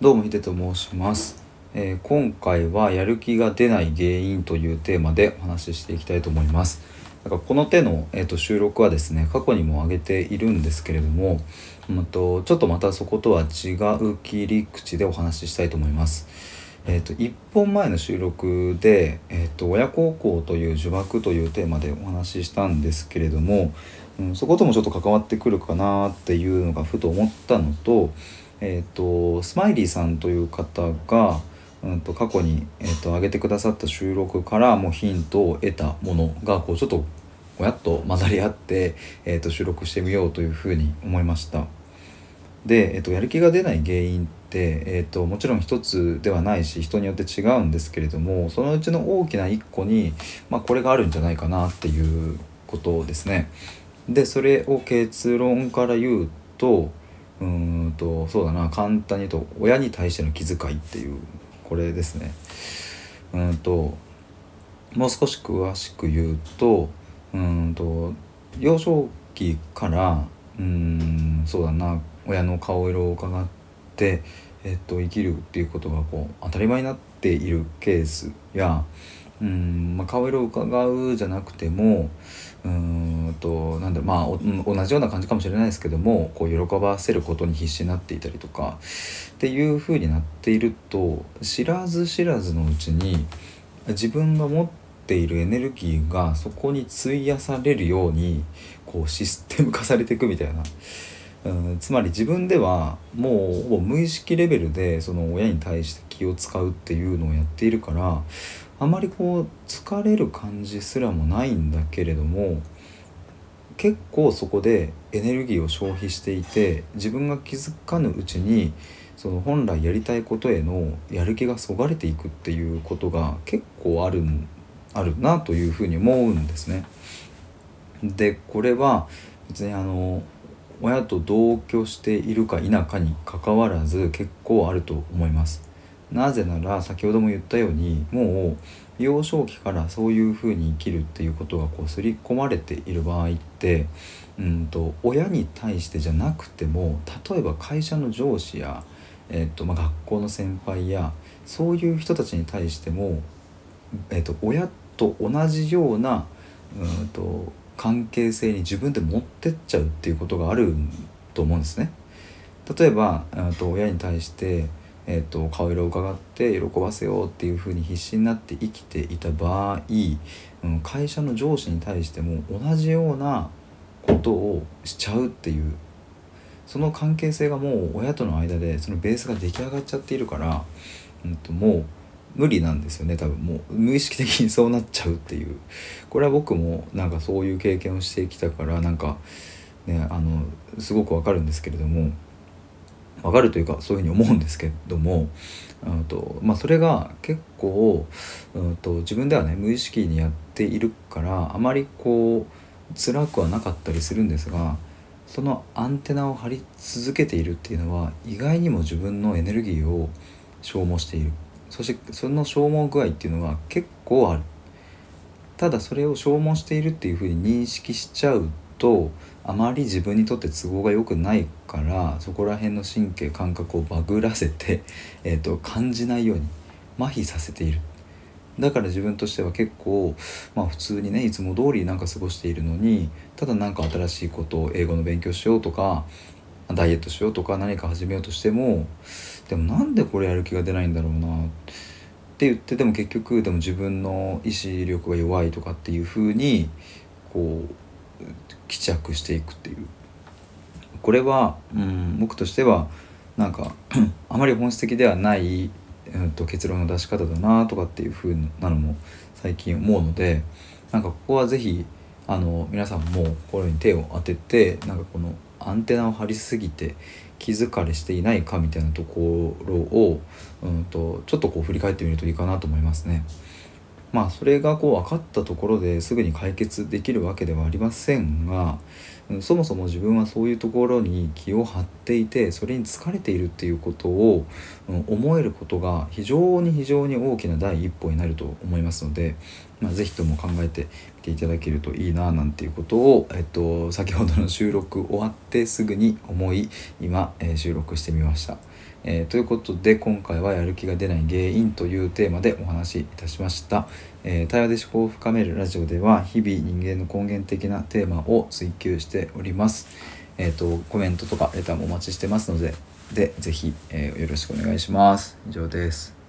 どうもヒデと申します、えー今回はやる気が出ない原因というテーマでお話ししていきたいと思います。だからこの手の、えー、と収録はですね過去にも上げているんですけれども、うん、とちょっとまたそことは違う切り口でお話ししたいと思います。えー、と1本前の収録で、えーと「親孝行という呪縛」というテーマでお話ししたんですけれども、うん、そこともちょっと関わってくるかなっていうのがふと思ったのと,、えー、とスマイリーさんという方が、うん、と過去に、えー、と上げてくださった収録からもヒントを得たものがこうちょっと親と混ざり合って、えー、と収録してみようというふうに思いました。で、えっと、やる気が出ない原因って、えっと、もちろん一つではないし人によって違うんですけれどもそのうちの大きな一個に、まあ、これがあるんじゃないかなっていうことですね。でそれを結論から言うとうんとそうだな簡単に言うと親に対しての気遣いっていうこれですね。うんともう少し詳しく言うとうんと幼少期からうんそうだな親の顔色を伺って、えっと、生きるっていうことがこう当たり前になっているケースやうん、まあ、顔色を伺うじゃなくてもうんとなんだろうまあ同じような感じかもしれないですけどもこう喜ばせることに必死になっていたりとかっていう風になっていると知らず知らずのうちに自分が持っているエネルギーがそこに費やされるようにこうシステム化されていくみたいな。うんつまり自分ではもうほぼ無意識レベルでその親に対して気を使うっていうのをやっているからあまりこう疲れる感じすらもないんだけれども結構そこでエネルギーを消費していて自分が気づかぬうちにその本来やりたいことへのやる気がそがれていくっていうことが結構あるあるなというふうに思うんですね。でこれは別にあの親と同居しているか否かにかかわらず結構あると思います。なぜなら先ほども言ったようにもう幼少期からそういうふうに生きるっていうことがこう刷り込まれている場合ってうんと親に対してじゃなくても例えば会社の上司や、えっとまあ、学校の先輩やそういう人たちに対しても、えっと親と同じようなうんと関係性に自分で持ってっちゃうっていうことがあると思うんですね。例えばと親に対してえー、と顔色を伺って喜ばせようっていうふうに必死になって生きていた場合、うん、会社の上司に対しても同じようなことをしちゃうっていうその関係性がもう親との間でそのベースが出来上がっちゃっているから、うん、ともう無理なんですよね多分もう無意識的にそうなっちゃうっていうこれは僕もなんかそういう経験をしてきたからなんかねあのすごくわかるんですけれども。わかるというかそういうふうに思うんですけどもうんと、まあ、それが結構うんと自分ではね無意識にやっているからあまりこう辛くはなかったりするんですがそのアンテナを張り続けているっていうのは意外にも自分のエネルギーを消耗している。そしてその消耗具合っていうのは結構ある。ただそれを消耗しているっていうふうに認識しちゃうとあまり自分にとって都合が良くないからそこら辺の神経感覚をバグらせて、えー、と感じないように麻痺させている。だから自分としては結構、まあ、普通にねいつも通りなんか過ごしているのにただなんか新しいことを英語の勉強しようとかダイエットしようとか何か始めようとしてもでもなんでこれやる気が出ないんだろうなって言ってでも結局でも自分の意志力が弱いとかっていうふうにこう帰着していくっていうこれは、うん、僕としてはなんか あまり本質的ではない、うん、と結論の出し方だなとかっていう風なのも最近思うのでなんかここは是非あの皆さんもこれに手を当ててなんかこのアンテナを張りすぎて気疲れしていないかみたいなところを、うん、とちょっとこう振り返ってみるといいかなと思いますね。まあそれがこう分かったところですぐに解決できるわけではありませんがそもそも自分はそういうところに気を張っていてそれに疲れているっていうことを、思えることが非常に非常に大きな第一歩になると思いますので、まあ、とも考えてていただけるといいななんていうことを、えっと、先ほどの収録終わってすぐに思い今、えー収録してみました。えーということで今回はやる気が出ない原因というテーマでお話しいたしました、えー対話で思考を深めるラジオでは日々人間の根源的なテーマを追求しております。えっ、とコメントとかレターもお待ちしてますのででぜひ、えーよろしくお願いします。以上です。